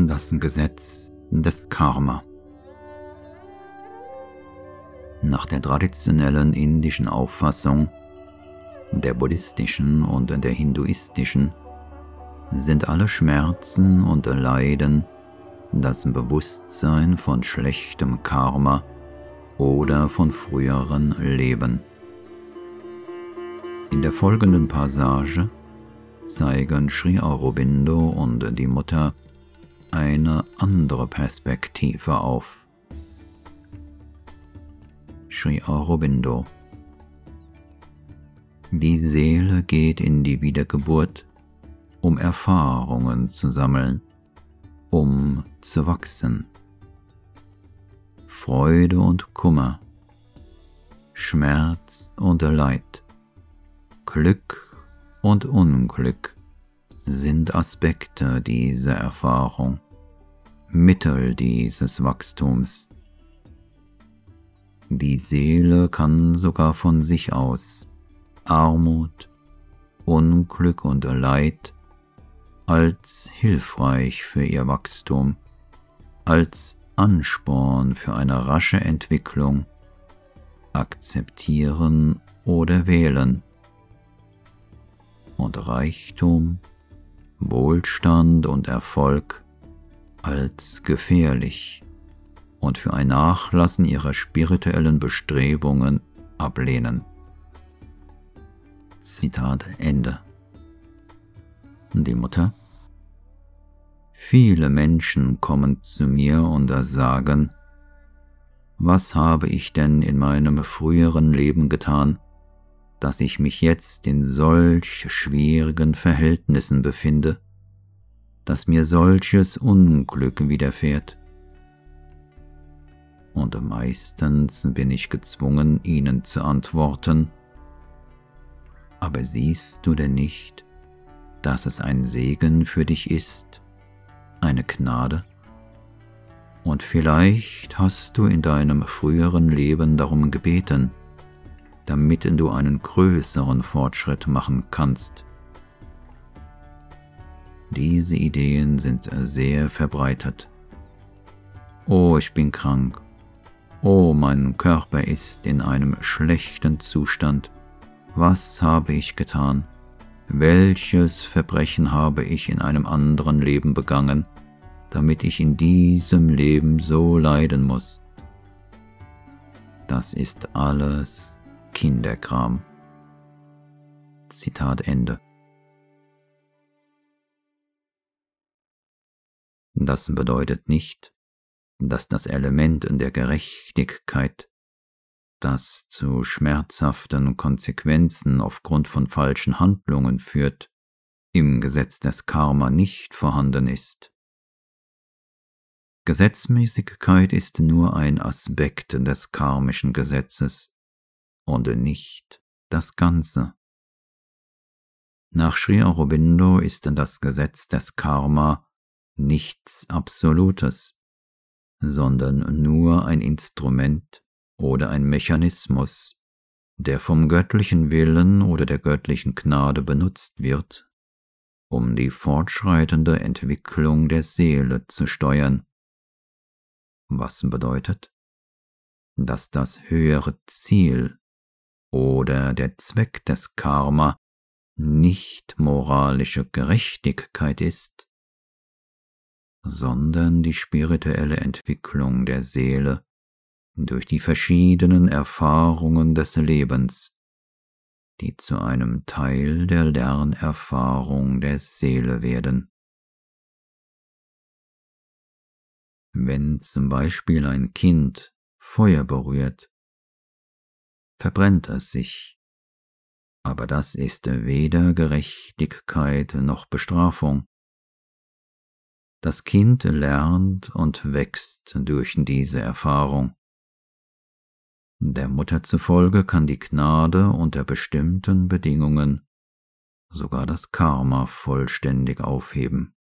Das Gesetz des Karma. Nach der traditionellen indischen Auffassung, der buddhistischen und der hinduistischen sind alle Schmerzen und Leiden das Bewusstsein von schlechtem Karma oder von früheren Leben. In der folgenden Passage zeigen Sri Aurobindo und die Mutter eine andere Perspektive auf. Sri Aurobindo Die Seele geht in die Wiedergeburt, um Erfahrungen zu sammeln, um zu wachsen. Freude und Kummer, Schmerz und Leid, Glück und Unglück sind Aspekte dieser Erfahrung, Mittel dieses Wachstums. Die Seele kann sogar von sich aus Armut, Unglück und Leid als hilfreich für ihr Wachstum, als Ansporn für eine rasche Entwicklung akzeptieren oder wählen. Und Reichtum, Wohlstand und Erfolg als gefährlich und für ein Nachlassen ihrer spirituellen Bestrebungen ablehnen. Zitat Ende. Die Mutter Viele Menschen kommen zu mir und sagen, was habe ich denn in meinem früheren Leben getan, dass ich mich jetzt in solch schwierigen Verhältnissen befinde, dass mir solches Unglück widerfährt. Und meistens bin ich gezwungen, ihnen zu antworten, aber siehst du denn nicht, dass es ein Segen für dich ist, eine Gnade? Und vielleicht hast du in deinem früheren Leben darum gebeten, damit du einen größeren Fortschritt machen kannst. Diese Ideen sind sehr verbreitet. Oh, ich bin krank. Oh, mein Körper ist in einem schlechten Zustand. Was habe ich getan? welches Verbrechen habe ich in einem anderen Leben begangen, damit ich in diesem Leben so leiden muss. Das ist alles Kinderkram. Zitat Ende. Das bedeutet nicht, dass das Element in der Gerechtigkeit das zu schmerzhaften Konsequenzen aufgrund von falschen Handlungen führt, im Gesetz des Karma nicht vorhanden ist. Gesetzmäßigkeit ist nur ein Aspekt des karmischen Gesetzes und nicht das Ganze. Nach Sri Aurobindo ist das Gesetz des Karma nichts Absolutes, sondern nur ein Instrument oder ein Mechanismus, der vom göttlichen Willen oder der göttlichen Gnade benutzt wird, um die fortschreitende Entwicklung der Seele zu steuern. Was bedeutet, dass das höhere Ziel oder der Zweck des Karma nicht moralische Gerechtigkeit ist, sondern die spirituelle Entwicklung der Seele durch die verschiedenen Erfahrungen des Lebens, die zu einem Teil der Lernerfahrung der Seele werden. Wenn zum Beispiel ein Kind Feuer berührt, verbrennt es sich, aber das ist weder Gerechtigkeit noch Bestrafung. Das Kind lernt und wächst durch diese Erfahrung. Der Mutter zufolge kann die Gnade unter bestimmten Bedingungen sogar das Karma vollständig aufheben.